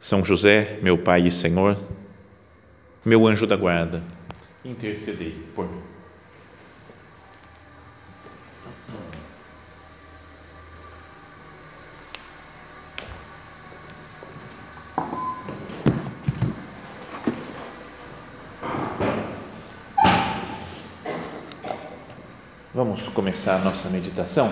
São José, meu Pai e Senhor, meu anjo da guarda, intercedei por mim. Vamos começar a nossa meditação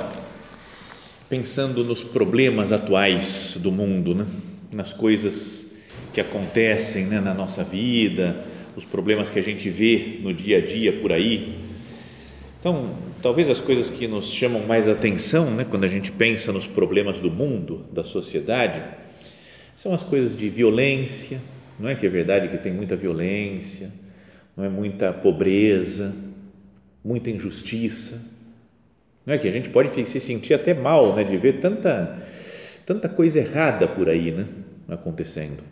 pensando nos problemas atuais do mundo, né? Nas coisas que acontecem né? na nossa vida, os problemas que a gente vê no dia a dia por aí. Então, talvez as coisas que nos chamam mais atenção, né? quando a gente pensa nos problemas do mundo, da sociedade, são as coisas de violência. Não é que é verdade que tem muita violência, não é muita pobreza, muita injustiça não é que a gente pode se sentir até mal, né, de ver tanta tanta coisa errada por aí, né, acontecendo.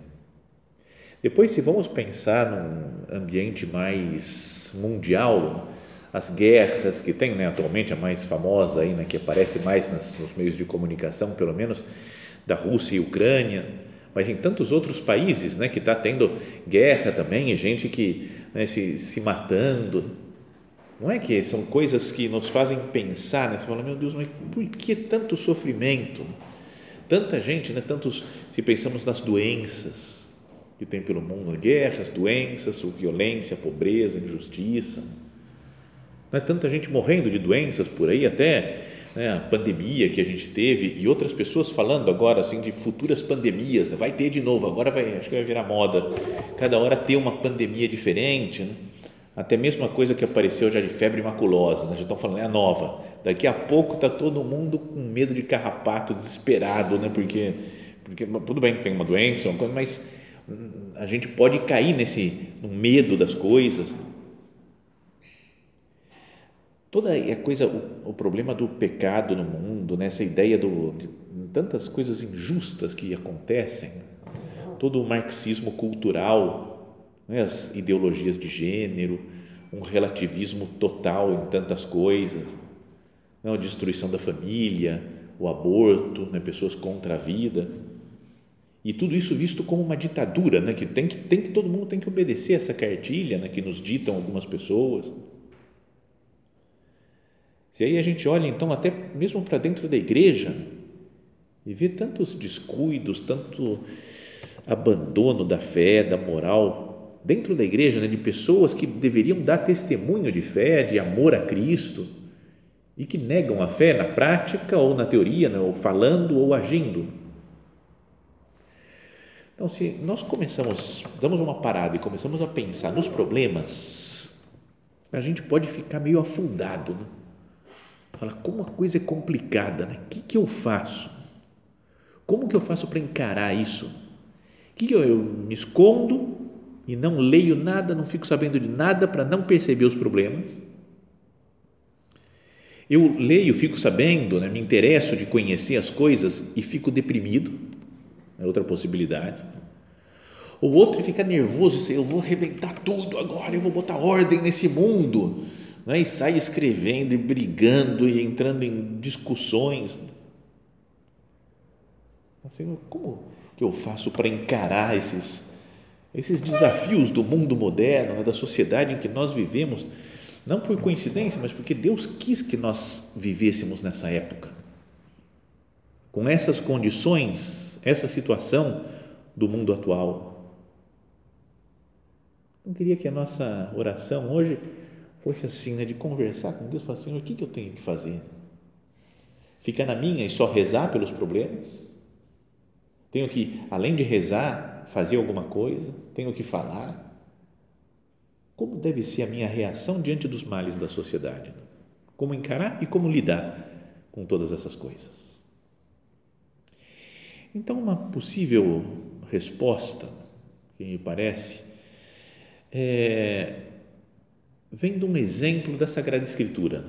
Depois, se vamos pensar num ambiente mais mundial, as guerras que tem, né, atualmente a mais famosa aí, né, que aparece mais nas, nos meios de comunicação, pelo menos da Rússia e Ucrânia, mas em tantos outros países, né, que está tendo guerra também e gente que né, se, se matando, não é que são coisas que nos fazem pensar, né? Você fala, meu Deus, mas por que tanto sofrimento? Tanta gente, né? Tantos, se pensamos nas doenças que tem pelo mundo, guerras, doenças, violência, pobreza, injustiça. Não é tanta gente morrendo de doenças por aí, até né, a pandemia que a gente teve e outras pessoas falando agora assim de futuras pandemias, né? vai ter de novo, agora vai, acho que vai virar moda, cada hora ter uma pandemia diferente, né? até mesmo a coisa que apareceu já de febre maculosa, né? já estão falando, é a nova. Daqui a pouco está todo mundo com medo de carrapato, desesperado, né? porque, porque tudo bem, tem uma doença, uma coisa, mas hum, a gente pode cair nesse no medo das coisas. Toda a coisa, o, o problema do pecado no mundo, né? essa ideia do, de tantas coisas injustas que acontecem, todo o marxismo cultural né, as ideologias de gênero, um relativismo total em tantas coisas, né, a destruição da família, o aborto, né, pessoas contra a vida e tudo isso visto como uma ditadura, né, que tem que tem que todo mundo tem que obedecer essa cartilha, né, que nos ditam algumas pessoas. Se aí a gente olha então até mesmo para dentro da igreja e vê tantos descuidos, tanto abandono da fé, da moral, dentro da igreja, né, de pessoas que deveriam dar testemunho de fé, de amor a Cristo e que negam a fé na prática ou na teoria, né, ou falando ou agindo. Então, se nós começamos, damos uma parada e começamos a pensar nos problemas, a gente pode ficar meio afundado, né? Fala, como a coisa é complicada, né? O que, que eu faço? Como que eu faço para encarar isso? O que, que eu, eu me escondo e não leio nada, não fico sabendo de nada para não perceber os problemas. Eu leio, fico sabendo, né, me interesso de conhecer as coisas e fico deprimido, é outra possibilidade. O outro fica nervoso, eu vou arrebentar tudo agora, eu vou botar ordem nesse mundo, né, e sai escrevendo e brigando e entrando em discussões. Assim, como que eu faço para encarar esses esses desafios do mundo moderno, né, da sociedade em que nós vivemos, não por coincidência, mas porque Deus quis que nós vivêssemos nessa época. Com essas condições, essa situação do mundo atual. Eu queria que a nossa oração hoje fosse assim, né, de conversar com Deus, falar, Senhor, o que, que eu tenho que fazer? Ficar na minha e só rezar pelos problemas? Tenho que, além de rezar, fazer alguma coisa? Tenho que falar? Como deve ser a minha reação diante dos males da sociedade? Como encarar e como lidar com todas essas coisas? Então, uma possível resposta, que me parece, é, vem de um exemplo da Sagrada Escritura.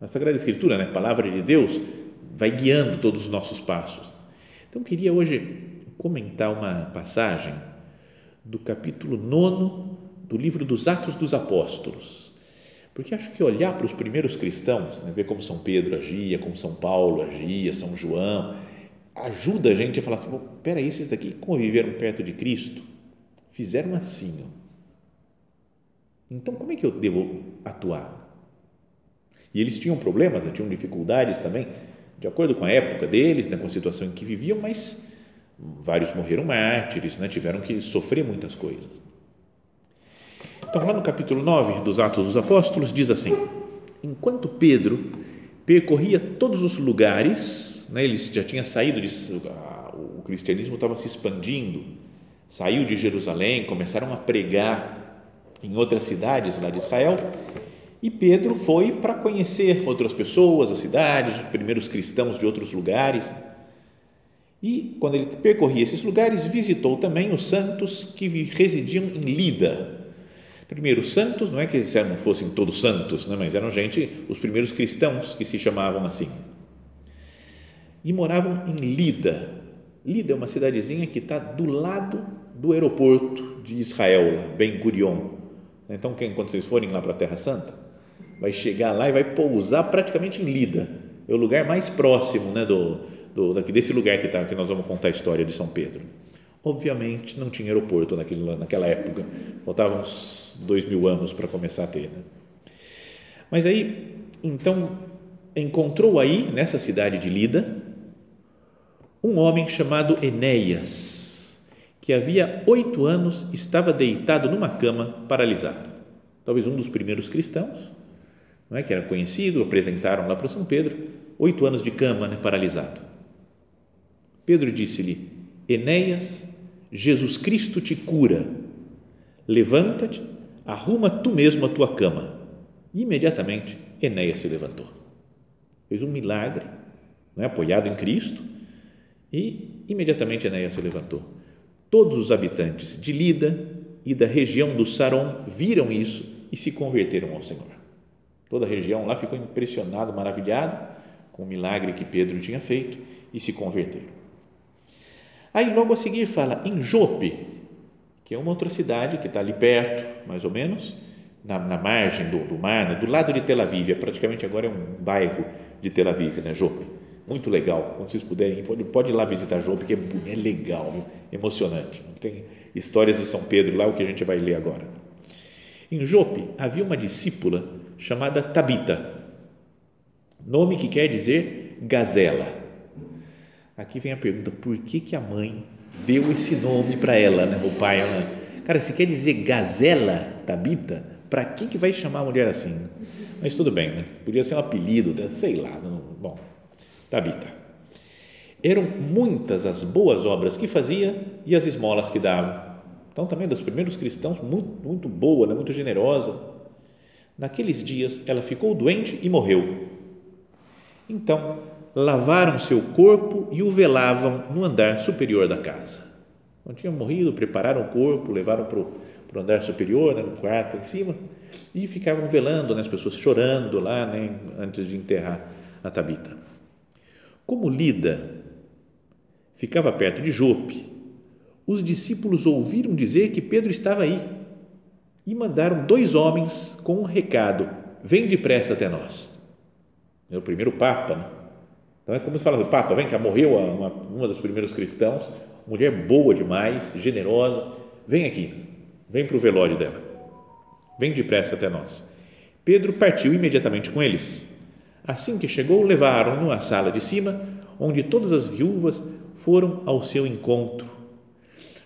A Sagrada Escritura, né, a palavra de Deus, vai guiando todos os nossos passos. Então, queria hoje comentar uma passagem do capítulo 9 do livro dos Atos dos Apóstolos. Porque acho que olhar para os primeiros cristãos, né, ver como São Pedro agia, como São Paulo agia, São João, ajuda a gente a falar assim: peraí, esses daqui conviveram perto de Cristo, fizeram assim. Ó. Então, como é que eu devo atuar? E eles tinham problemas, né, tinham dificuldades também, de acordo com a época deles, né, com a situação em que viviam, mas vários morreram mártires, né, tiveram que sofrer muitas coisas. Então, lá no capítulo 9 dos Atos dos Apóstolos, diz assim: Enquanto Pedro percorria todos os lugares, né, ele já tinha saído, de, o cristianismo estava se expandindo, saiu de Jerusalém, começaram a pregar em outras cidades lá de Israel, e Pedro foi para conhecer outras pessoas, as cidades, os primeiros cristãos de outros lugares. E quando ele percorria esses lugares, visitou também os santos que residiam em Lida, Primeiro, santos, não é que eles não fossem todos santos, né, mas eram gente, os primeiros cristãos que se chamavam assim. E moravam em Lida. Lida é uma cidadezinha que está do lado do aeroporto de Israel, Ben Gurion. Então, quando vocês forem lá para a Terra Santa, vai chegar lá e vai pousar praticamente em Lida. É o lugar mais próximo né, do, do, desse lugar que, tá, que nós vamos contar a história de São Pedro. Obviamente, não tinha aeroporto naquele, naquela época. Faltavam uns dois mil anos para começar a ter. Né? Mas aí, então, encontrou aí, nessa cidade de Lida, um homem chamado Enéas, que havia oito anos estava deitado numa cama, paralisado. Talvez um dos primeiros cristãos, não é, que era conhecido, apresentaram lá para São Pedro, oito anos de cama, né, paralisado. Pedro disse-lhe, Enéas, Jesus Cristo te cura. Levanta-te, arruma tu mesmo a tua cama. E imediatamente Enéas se levantou. Fez um milagre, não é? apoiado em Cristo, e imediatamente Enéas se levantou. Todos os habitantes de Lida e da região do Saron viram isso e se converteram ao Senhor. Toda a região lá ficou impressionado, maravilhado com o milagre que Pedro tinha feito e se converteram. Aí logo a seguir fala em Jope, que é uma outra cidade que está ali perto, mais ou menos, na, na margem do, do mar, né? do lado de Tel Aviv, é praticamente agora é um bairro de Tel Aviv, né? Jope. Muito legal, quando vocês puderem, pode, pode ir lá visitar Jope, que é, é legal, viu? emocionante. Tem histórias de São Pedro lá, o que a gente vai ler agora. Em Jope havia uma discípula chamada Tabita, nome que quer dizer gazela Aqui vem a pergunta: por que, que a mãe deu esse nome para ela, né? o pai? Ela, cara, se quer dizer gazela, Tabita, para que, que vai chamar a mulher assim? Mas tudo bem, né? podia ser um apelido, sei lá. Não, bom, Tabita. Eram muitas as boas obras que fazia e as esmolas que dava. Então, também dos primeiros cristãos, muito, muito boa, né? muito generosa. Naqueles dias, ela ficou doente e morreu. Então, lavaram seu corpo e o velavam no andar superior da casa. Não tinha morrido, prepararam o corpo, levaram para o, andar superior, né, no quarto em cima, e ficavam velando, né, as pessoas chorando lá, né, antes de enterrar a Tabita. Como Lida ficava perto de Jope, os discípulos ouviram dizer que Pedro estava aí e mandaram dois homens com um recado: vem depressa até nós. É o primeiro Papa, né? Então é como se fala, Papa, vem cá, morreu uma, uma dos primeiros cristãos, mulher boa demais, generosa, vem aqui, vem para o velório dela, vem depressa até nós. Pedro partiu imediatamente com eles. Assim que chegou, levaram-no à sala de cima, onde todas as viúvas foram ao seu encontro.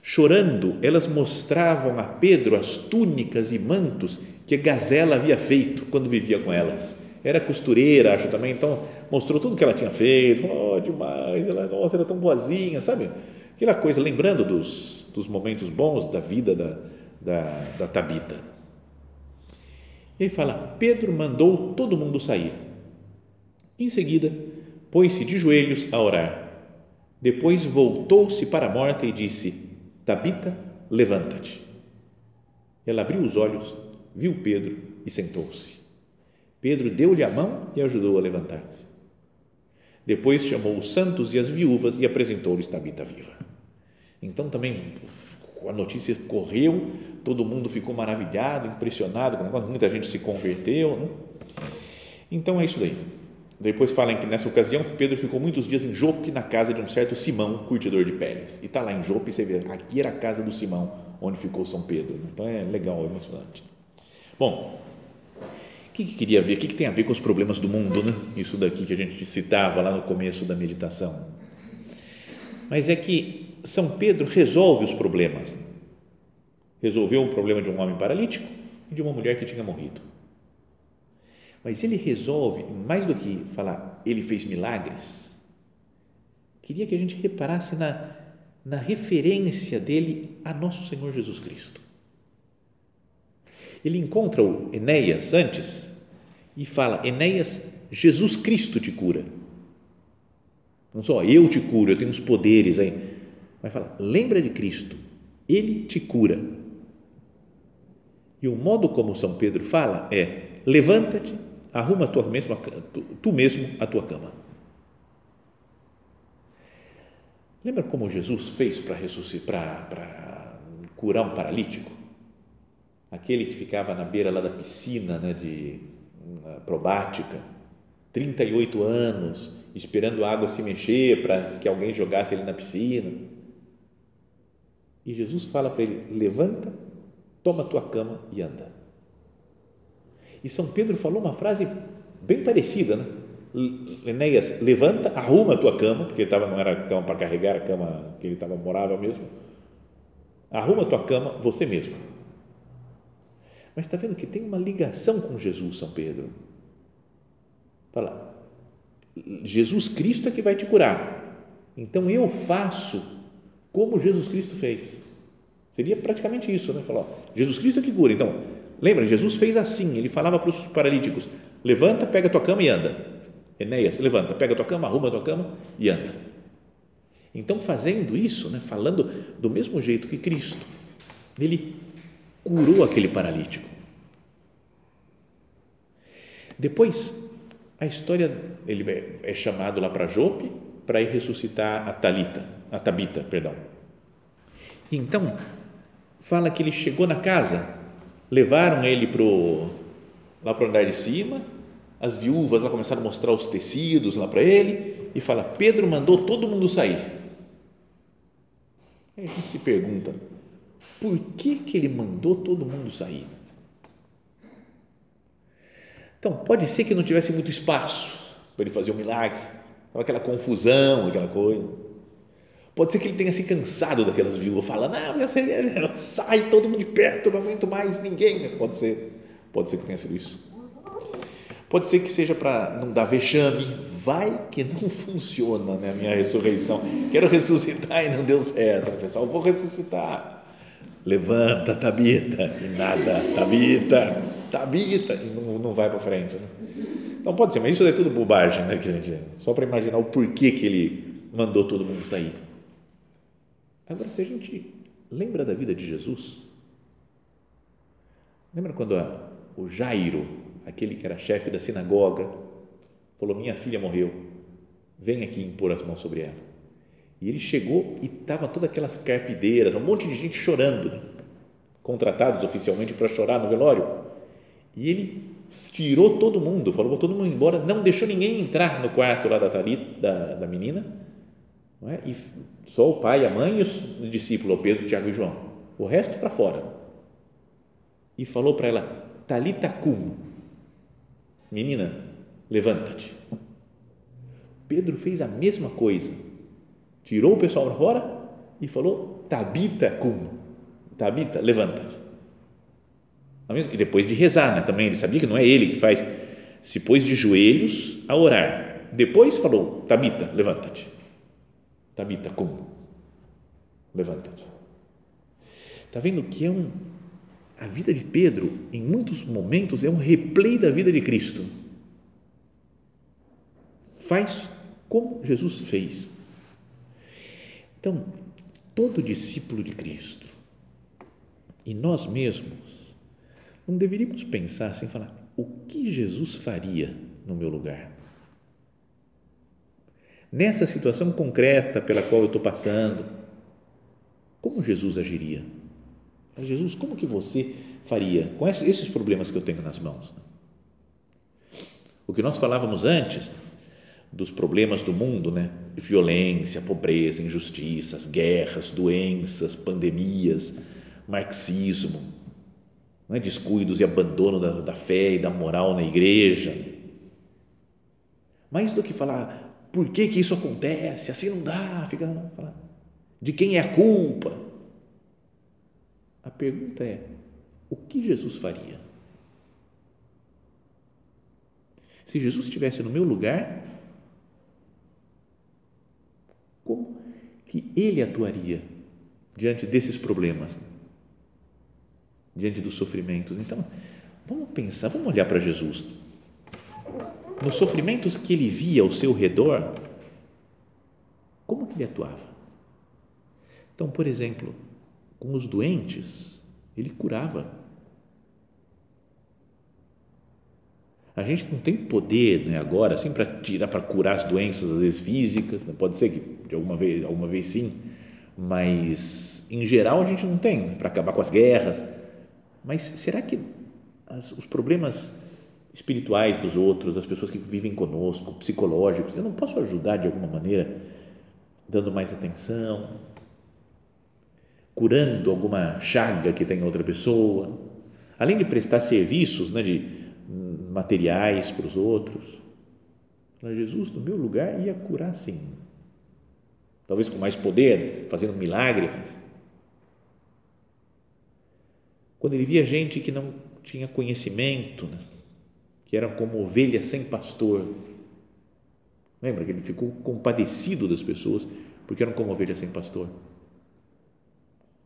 Chorando, elas mostravam a Pedro as túnicas e mantos que gazela havia feito quando vivia com elas era costureira, acho também, então mostrou tudo que ela tinha feito, falou, oh, demais, ela, nossa, era tão boazinha, sabe? Aquela coisa, lembrando dos, dos momentos bons da vida da, da, da Tabita. E aí fala, Pedro mandou todo mundo sair. Em seguida, pôs-se de joelhos a orar. Depois voltou-se para a morta e disse: Tabita, levanta-te. Ela abriu os olhos, viu Pedro e sentou-se. Pedro deu-lhe a mão e ajudou a levantar-se. Depois chamou os santos e as viúvas e apresentou-lhes Tabita viva. Então também a notícia correu, todo mundo ficou maravilhado, impressionado muita gente se converteu. Né? Então é isso daí. Depois falam que nessa ocasião Pedro ficou muitos dias em Jope, na casa de um certo Simão, curtidor de peles. E está lá em Jope, você vê, aqui era a casa do Simão, onde ficou São Pedro. Então é legal, é emocionante. Bom, o que, que queria ver? O que, que tem a ver com os problemas do mundo, né? Isso daqui que a gente citava lá no começo da meditação. Mas é que São Pedro resolve os problemas. Resolveu o problema de um homem paralítico e de uma mulher que tinha morrido mas ele resolve, mais do que falar, ele fez milagres, queria que a gente reparasse na, na referência dele a nosso Senhor Jesus Cristo. Ele encontra o Enéas antes e fala: Enéas, Jesus Cristo te cura. Não só eu te curo, eu tenho os poderes aí. Mas fala: lembra de Cristo, ele te cura. E o modo como São Pedro fala é: levanta-te arruma tu, tu mesmo a tua cama. Lembra como Jesus fez para ressuscitar, para curar um paralítico? Aquele que ficava na beira lá da piscina né, de probática, 38 anos, esperando a água se mexer para que alguém jogasse ele na piscina. E Jesus fala para ele: levanta, toma tua cama e anda. E São Pedro falou uma frase bem parecida, né? Enéas, levanta, arruma a tua cama, porque estava não era cama para carregar, a cama que ele estava morava mesmo. Arruma a tua cama você mesmo. Mas está vendo que tem uma ligação com Jesus, São Pedro. Fala, Jesus Cristo é que vai te curar. Então eu faço como Jesus Cristo fez. Seria praticamente isso, né? Falar, Jesus Cristo é que cura. Então, Lembra, Jesus fez assim, ele falava para os paralíticos: levanta, pega tua cama e anda. Enéas, levanta, pega tua cama, arruma tua cama e anda. Então, fazendo isso, né, falando do mesmo jeito que Cristo, ele curou aquele paralítico. Depois, a história, ele é chamado lá para Jope para ir ressuscitar a Talita, a Tabita, perdão. Então, fala que ele chegou na casa levaram ele pro, lá para o andar de cima, as viúvas lá começaram a mostrar os tecidos lá para ele e fala, Pedro mandou todo mundo sair. Aí a gente se pergunta, por que, que ele mandou todo mundo sair? Então, pode ser que não tivesse muito espaço para ele fazer um milagre, aquela confusão, aquela coisa. Pode ser que ele tenha se cansado daquelas viúvas, falando, ah, sai todo mundo de perto, não aguento mais ninguém. Pode ser, pode ser que tenha sido isso. Pode ser que seja para não dar vexame, vai que não funciona né, a minha ressurreição. Quero ressuscitar e não deu certo. Pessoal, vou ressuscitar. Levanta, Tabita, e nada, Tabita, Tabita, e não, não vai para frente. Né? Então pode ser, mas isso é tudo bobagem, né? Que a gente, só para imaginar o porquê que ele mandou todo mundo sair. Agora, se a gente lembra da vida de Jesus, lembra quando a, o Jairo, aquele que era chefe da sinagoga, falou: Minha filha morreu, vem aqui impor as mãos sobre ela. E ele chegou e estava todas aquelas carpideiras, um monte de gente chorando, contratados oficialmente para chorar no velório. E ele tirou todo mundo, falou todo mundo embora, não deixou ninguém entrar no quarto lá da, da, da menina é? E só o pai, a mãe e os discípulos, Pedro, Tiago e João. O resto para fora. E falou para ela: Talita cum. Menina, levanta-te. Pedro fez a mesma coisa. Tirou o pessoal para fora e falou: Tabita cum. Tabita, levanta-te. E depois de rezar, né? também ele sabia que não é ele que faz. Se pôs de joelhos a orar. Depois falou: Tabita, levanta-te. Tabita, como? Levanta-te. Está vendo que é um. A vida de Pedro, em muitos momentos, é um replay da vida de Cristo. Faz como Jesus fez. Então, todo discípulo de Cristo e nós mesmos não deveríamos pensar assim, falar o que Jesus faria no meu lugar? Nessa situação concreta pela qual eu estou passando, como Jesus agiria? Jesus, como que você faria com esses problemas que eu tenho nas mãos? O que nós falávamos antes dos problemas do mundo, né? Violência, pobreza, injustiças, guerras, doenças, pandemias, marxismo, né? descuidos e abandono da, da fé e da moral na igreja. Mais do que falar por que, que isso acontece, assim não dá, fica falar, de quem é a culpa. A pergunta é: o que Jesus faria? Se Jesus estivesse no meu lugar, como que ele atuaria diante desses problemas, diante dos sofrimentos? Então, vamos pensar, vamos olhar para Jesus. Nos sofrimentos que ele via ao seu redor, como que ele atuava? Então, por exemplo, com os doentes, ele curava A gente não tem poder né, agora assim para tirar, para curar as doenças às vezes físicas, né? pode ser que de alguma vez, alguma vez sim, mas em geral a gente não tem para acabar com as guerras. Mas será que as, os problemas espirituais dos outros, das pessoas que vivem conosco, psicológicos, eu não posso ajudar de alguma maneira, dando mais atenção, curando alguma chaga que tem em outra pessoa, além de prestar serviços, né, de materiais para os outros. Jesus, no meu lugar, ia curar sim. Talvez com mais poder, fazendo milagres. Quando ele via gente que não tinha conhecimento, né? que eram como ovelhas sem pastor. Lembra que ele ficou compadecido das pessoas porque eram como ovelhas sem pastor.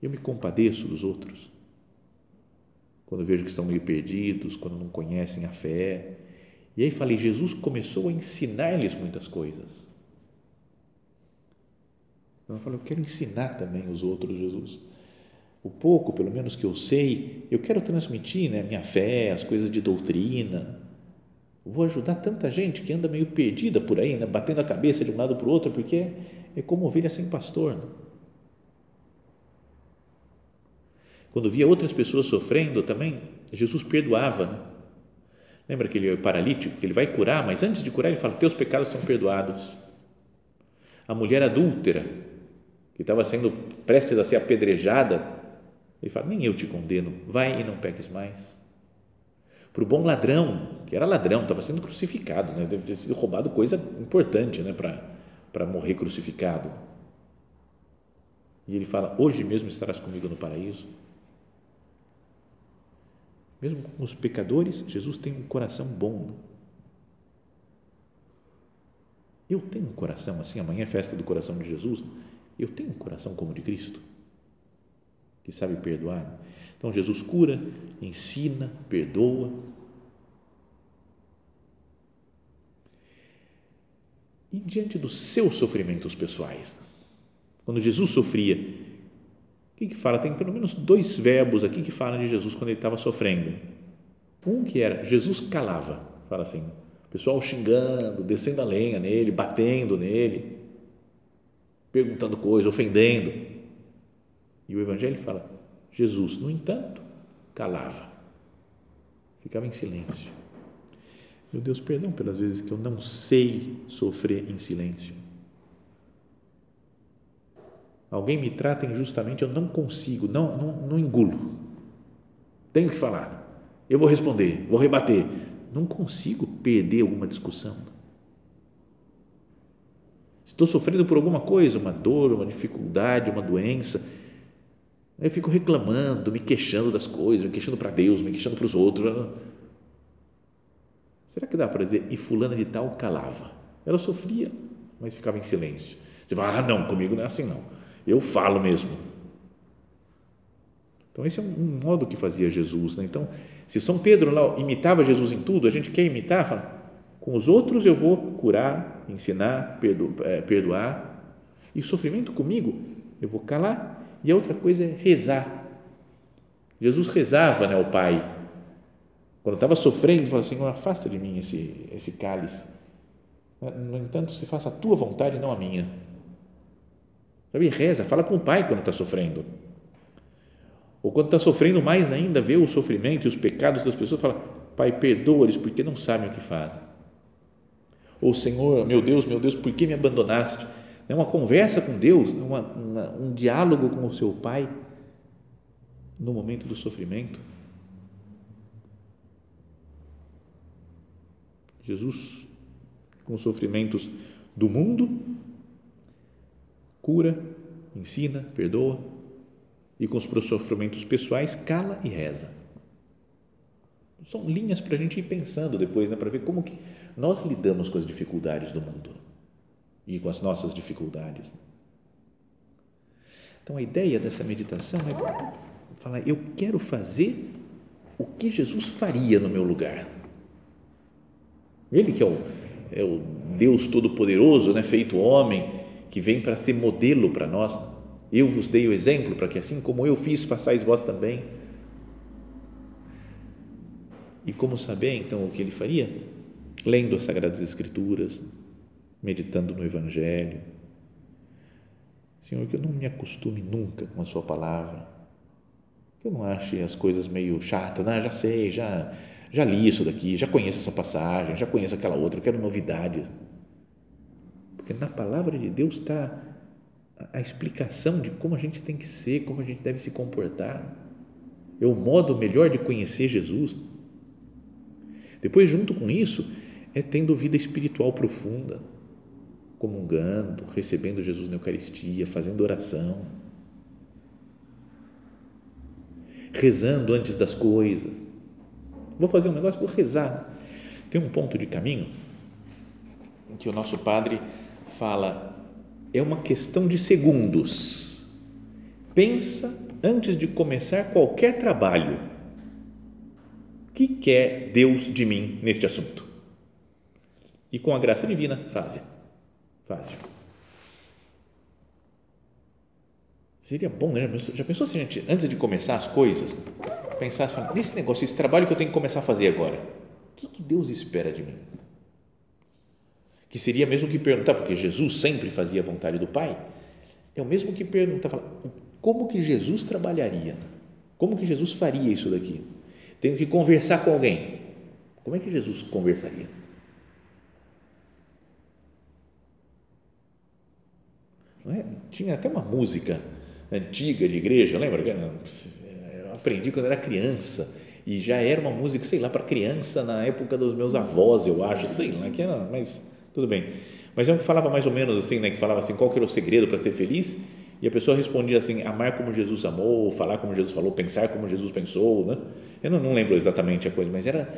Eu me compadeço dos outros quando vejo que estão meio perdidos, quando não conhecem a fé. E aí falei, Jesus começou a ensinar-lhes muitas coisas. Então eu falei, eu quero ensinar também os outros, Jesus. O pouco, pelo menos que eu sei, eu quero transmitir né, minha fé, as coisas de doutrina. vou ajudar tanta gente que anda meio perdida por aí, né, batendo a cabeça de um lado para o outro, porque é, é como ovelha sem pastor. Né? Quando via outras pessoas sofrendo também, Jesus perdoava. Né? Lembra aquele paralítico que ele vai curar, mas antes de curar ele fala: Teus pecados são perdoados. A mulher adúltera, que estava sendo prestes a ser apedrejada, ele fala: Nem eu te condeno, vai e não peques mais. Para o bom ladrão, que era ladrão, estava sendo crucificado, né? deve ter sido roubado coisa importante né? para morrer crucificado. E ele fala: Hoje mesmo estarás comigo no paraíso. Mesmo com os pecadores, Jesus tem um coração bom. Eu tenho um coração assim, amanhã é festa do coração de Jesus. Eu tenho um coração como o de Cristo, que sabe perdoar. Então Jesus cura, ensina, perdoa. E diante dos seus sofrimentos pessoais, quando Jesus sofria, o que, que fala? Tem pelo menos dois verbos aqui que falam de Jesus quando ele estava sofrendo. Um que era Jesus calava, fala assim, o pessoal xingando, descendo a lenha nele, batendo nele, perguntando coisas, ofendendo. E o Evangelho fala: Jesus, no entanto, calava, ficava em silêncio. Meu Deus, perdão pelas vezes que eu não sei sofrer em silêncio alguém me trata injustamente, eu não consigo, não, não, não engulo. Tenho que falar. Eu vou responder, vou rebater. Não consigo perder alguma discussão. Estou sofrendo por alguma coisa, uma dor, uma dificuldade, uma doença. Eu fico reclamando, me queixando das coisas, me queixando para Deus, me queixando para os outros. Será que dá para dizer, e fulana de tal calava? Ela sofria, mas ficava em silêncio. Você fala, ah, não, comigo não é assim não eu falo mesmo. Então, esse é um modo que fazia Jesus. Né? Então, se São Pedro lá imitava Jesus em tudo, a gente quer imitar, fala, com os outros eu vou curar, ensinar, é, perdoar. E sofrimento comigo, eu vou calar. E a outra coisa é rezar. Jesus rezava né, ao Pai. Quando estava sofrendo, falou assim: afasta de mim esse, esse cálice. No entanto, se faça a tua vontade, não a minha. Sabe, reza, fala com o Pai quando está sofrendo. Ou quando está sofrendo mais ainda, vê o sofrimento e os pecados das pessoas, fala: Pai, perdoa-lhes porque não sabem o que fazem. Ou Senhor, meu Deus, meu Deus, por que me abandonaste? É uma conversa com Deus, uma, uma, um diálogo com o seu Pai no momento do sofrimento. Jesus, com os sofrimentos do mundo, cura, ensina, perdoa, e com os sofrimentos pessoais, cala e reza. São linhas para a gente ir pensando depois, né, para ver como que nós lidamos com as dificuldades do mundo e com as nossas dificuldades. Então, a ideia dessa meditação é falar: eu quero fazer o que Jesus faria no meu lugar. Ele que é o, é o Deus Todo-Poderoso, né, feito homem, que vem para ser modelo para nós. Eu vos dei o exemplo para que assim como eu fiz, façais vós também. E como saber então o que ele faria? Lendo as Sagradas Escrituras, meditando no Evangelho. Senhor, que eu não me acostume nunca com a Sua palavra, que eu não ache as coisas meio chatas, ah, já sei, já, já li isso daqui, já conheço essa passagem, já conheço aquela outra, eu quero novidades. Porque na palavra de Deus está a explicação de como a gente tem que ser, como a gente deve se comportar. É o modo melhor de conhecer Jesus. Depois, junto com isso, é tendo vida espiritual profunda, comungando, recebendo Jesus na Eucaristia, fazendo oração, rezando antes das coisas. Vou fazer um negócio, vou rezar. Tem um ponto de caminho em que o nosso padre fala é uma questão de segundos. Pensa antes de começar qualquer trabalho. O que quer Deus de mim neste assunto? E com a graça divina, fácil. Fácil. Seria bom, né? Já pensou se a gente, antes de começar as coisas, pensasse nesse negócio, esse trabalho que eu tenho que começar a fazer agora, o que, que Deus espera de mim? Que seria mesmo que perguntar, porque Jesus sempre fazia a vontade do Pai, é o mesmo que perguntar, como que Jesus trabalharia? Como que Jesus faria isso daqui? Tenho que conversar com alguém. Como é que Jesus conversaria? É? Tinha até uma música antiga de igreja, lembra? Eu aprendi quando era criança e já era uma música, sei lá, para criança na época dos meus avós, eu acho, sei lá, que era, mas tudo bem. Mas eu que falava mais ou menos assim, né, que falava assim, qual que era o segredo para ser feliz? E a pessoa respondia assim, amar como Jesus amou, falar como Jesus falou, pensar como Jesus pensou, né? Eu não, não lembro exatamente a coisa, mas era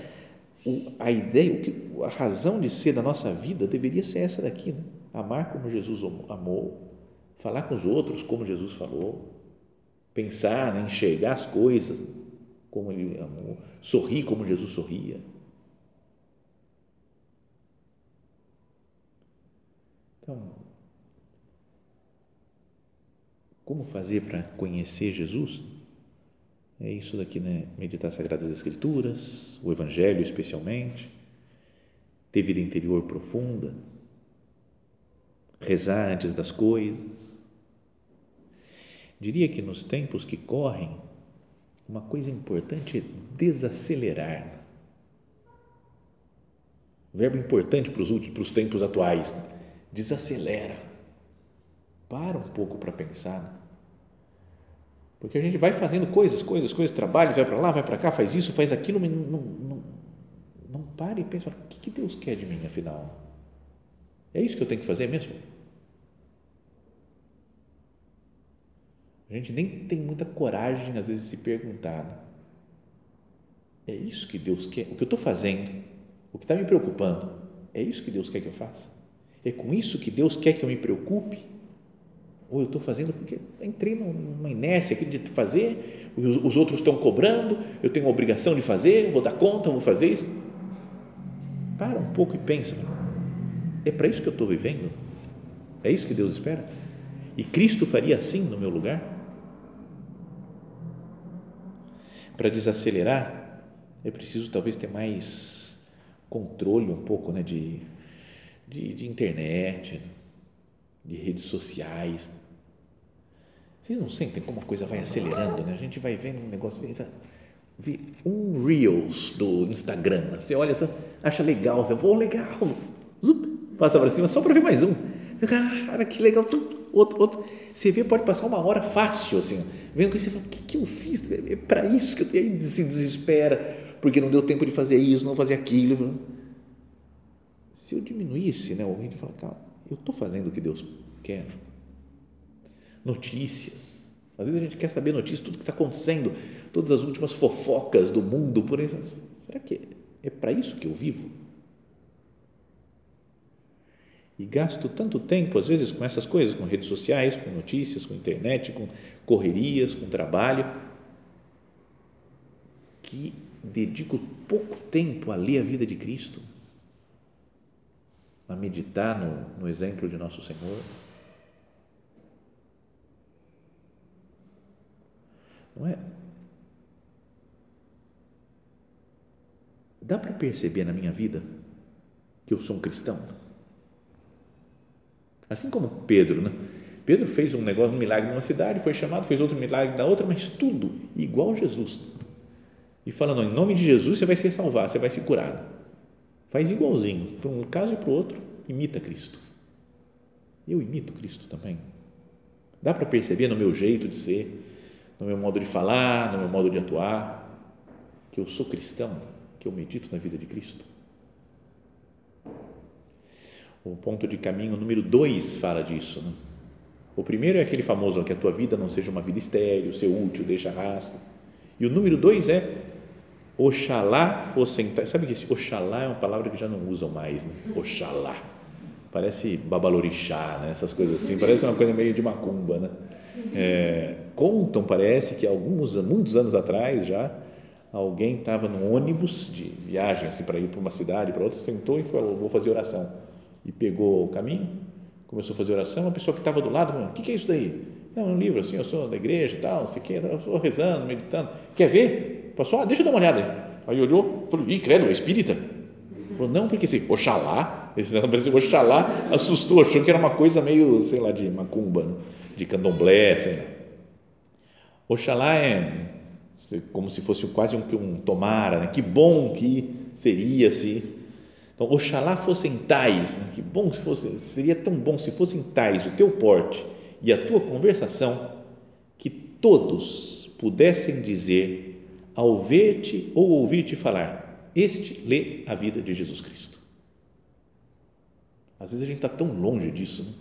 o, a ideia, o que, a razão de ser da nossa vida deveria ser essa daqui, né? amar como Jesus amou, falar com os outros como Jesus falou, pensar, né, enxergar as coisas como ele amou, sorrir como Jesus sorria. Então, como fazer para conhecer Jesus? É isso daqui, né? Meditar Sagradas Escrituras, o Evangelho especialmente, ter vida interior profunda, rezar antes das coisas. Diria que nos tempos que correm, uma coisa importante é desacelerar. Verbo importante para os últimos, para os tempos atuais. Né? Desacelera. Para um pouco para pensar. Porque a gente vai fazendo coisas, coisas, coisas, trabalho, vai para lá, vai para cá, faz isso, faz aquilo, mas não, não, não, não para e pensa, o que, que Deus quer de mim afinal? É isso que eu tenho que fazer mesmo? A gente nem tem muita coragem, às vezes, de se perguntar. Né? É isso que Deus quer? O que eu estou fazendo? O que está me preocupando? É isso que Deus quer que eu faça? É com isso que Deus quer que eu me preocupe? Ou eu estou fazendo porque entrei numa inércia aqui de fazer, os, os outros estão cobrando, eu tenho a obrigação de fazer, vou dar conta, vou fazer isso. Para um pouco e pensa: é para isso que eu estou vivendo? É isso que Deus espera? E Cristo faria assim no meu lugar? Para desacelerar, é preciso talvez ter mais controle um pouco né, de, de, de internet, de redes sociais. Vocês não sentem como a coisa vai acelerando, né? A gente vai vendo um negócio, vê, vê um Reels do Instagram, você olha só, acha legal, você, pô, legal, zup, passa para cima só para ver mais um. Cara, que legal, outro, outro. Você vê, pode passar uma hora fácil, assim, vendo que você fala, o que, que eu fiz? É para isso que eu tenho, aí se desespera, porque não deu tempo de fazer isso, não fazer aquilo. Se eu diminuísse, né, o ritmo, falar, calma, eu estou fazendo o que Deus quer. Notícias. Às vezes a gente quer saber notícias, tudo que está acontecendo, todas as últimas fofocas do mundo, por aí. Será que é para isso que eu vivo? E gasto tanto tempo, às vezes, com essas coisas, com redes sociais, com notícias, com internet, com correrias, com trabalho, que dedico pouco tempo a ler a vida de Cristo a meditar no, no exemplo de nosso Senhor. Não é? Dá para perceber na minha vida que eu sou um cristão? Assim como Pedro, né? Pedro fez um negócio, um milagre numa cidade, foi chamado, fez outro milagre na outra, mas tudo igual Jesus. E falando, em nome de Jesus você vai ser salvado, você vai ser curado. Faz igualzinho, para um caso e para o outro, imita Cristo. Eu imito Cristo também. Dá para perceber no meu jeito de ser, no meu modo de falar, no meu modo de atuar, que eu sou cristão, que eu medito na vida de Cristo. O ponto de caminho número dois fala disso. Né? O primeiro é aquele famoso que a tua vida não seja uma vida estéril, ser útil, deixa rastro. E o número dois é Oxalá fossem. Sabe que esse Oxalá é uma palavra que já não usam mais, né? Oxalá. Parece babalorixá, né? essas coisas assim, parece uma coisa meio de macumba. Né? É, contam, parece, que alguns, muitos anos atrás já, alguém estava num ônibus de viagem assim, para ir para uma cidade, para outra, sentou e falou: Vou fazer oração. E pegou o caminho, começou a fazer oração. A pessoa que estava do lado falou: O que, que é isso daí? Não, um livro assim, eu sou da igreja e tal, não sei o quê, eu estou rezando, meditando. Quer ver? Passou, ah, deixa eu dar uma olhada aí. Olhou, falou, ih, credo, é espírita? Falou, não, porque assim, Oxalá, esse Oxalá assustou, achou que era uma coisa meio, sei lá, de macumba, né? de candomblé, sei lá. Oxalá é como se fosse quase um, um tomara, né? que bom que seria se. Então, Oxalá fossem tais, né? que bom se fosse, seria tão bom se fossem tais o teu porte e a tua conversação, que todos pudessem dizer ao ver-te ou ouvir-te falar, este lê a vida de Jesus Cristo. Às vezes a gente está tão longe disso, né?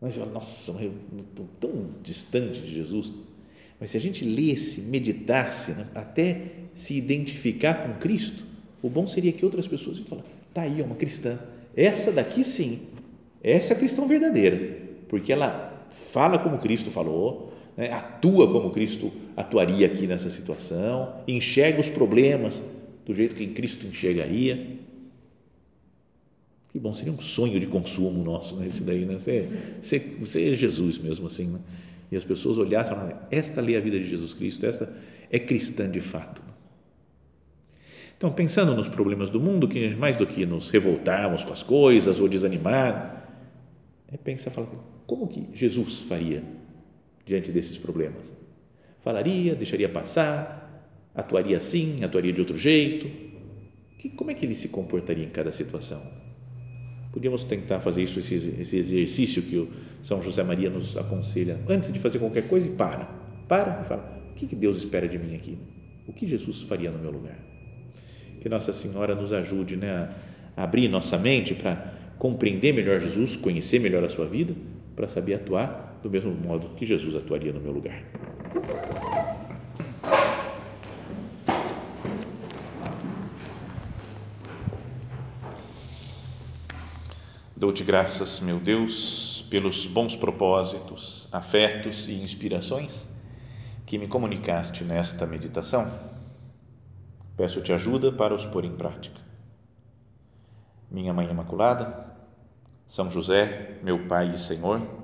mas nossa, eu estou tão distante de Jesus. Mas se a gente lesse, meditasse, né? até se identificar com Cristo, o bom seria que outras pessoas iam falar: está aí, é uma cristã. Essa daqui sim, essa é a cristã verdadeira, porque ela fala como Cristo falou, né, atua como Cristo atuaria aqui nessa situação, enxerga os problemas do jeito que Cristo enxergaria. Que bom, seria um sonho de consumo nosso, né, esse daí, né? Ser, ser, ser Jesus mesmo assim, né? E as pessoas olhassem e falassem, esta lê a vida de Jesus Cristo, esta é cristã de fato. Então, pensando nos problemas do mundo, que mais do que nos revoltarmos com as coisas ou desanimar, é pensar, falar assim, como que Jesus faria diante desses problemas? Falaria, deixaria passar, atuaria assim, atuaria de outro jeito? Que, como é que ele se comportaria em cada situação? Podíamos tentar fazer isso, esse, esse exercício que o São José Maria nos aconselha antes de fazer qualquer coisa para. Para e fala: o que Deus espera de mim aqui? O que Jesus faria no meu lugar? Que Nossa Senhora nos ajude né, a abrir nossa mente para compreender melhor Jesus, conhecer melhor a sua vida, para saber atuar do mesmo modo que Jesus atuaria no meu lugar. Dou-te graças, meu Deus, pelos bons propósitos, afetos e inspirações que me comunicaste nesta meditação. Peço-te ajuda para os pôr em prática. Minha Mãe Imaculada, São José, meu Pai e Senhor,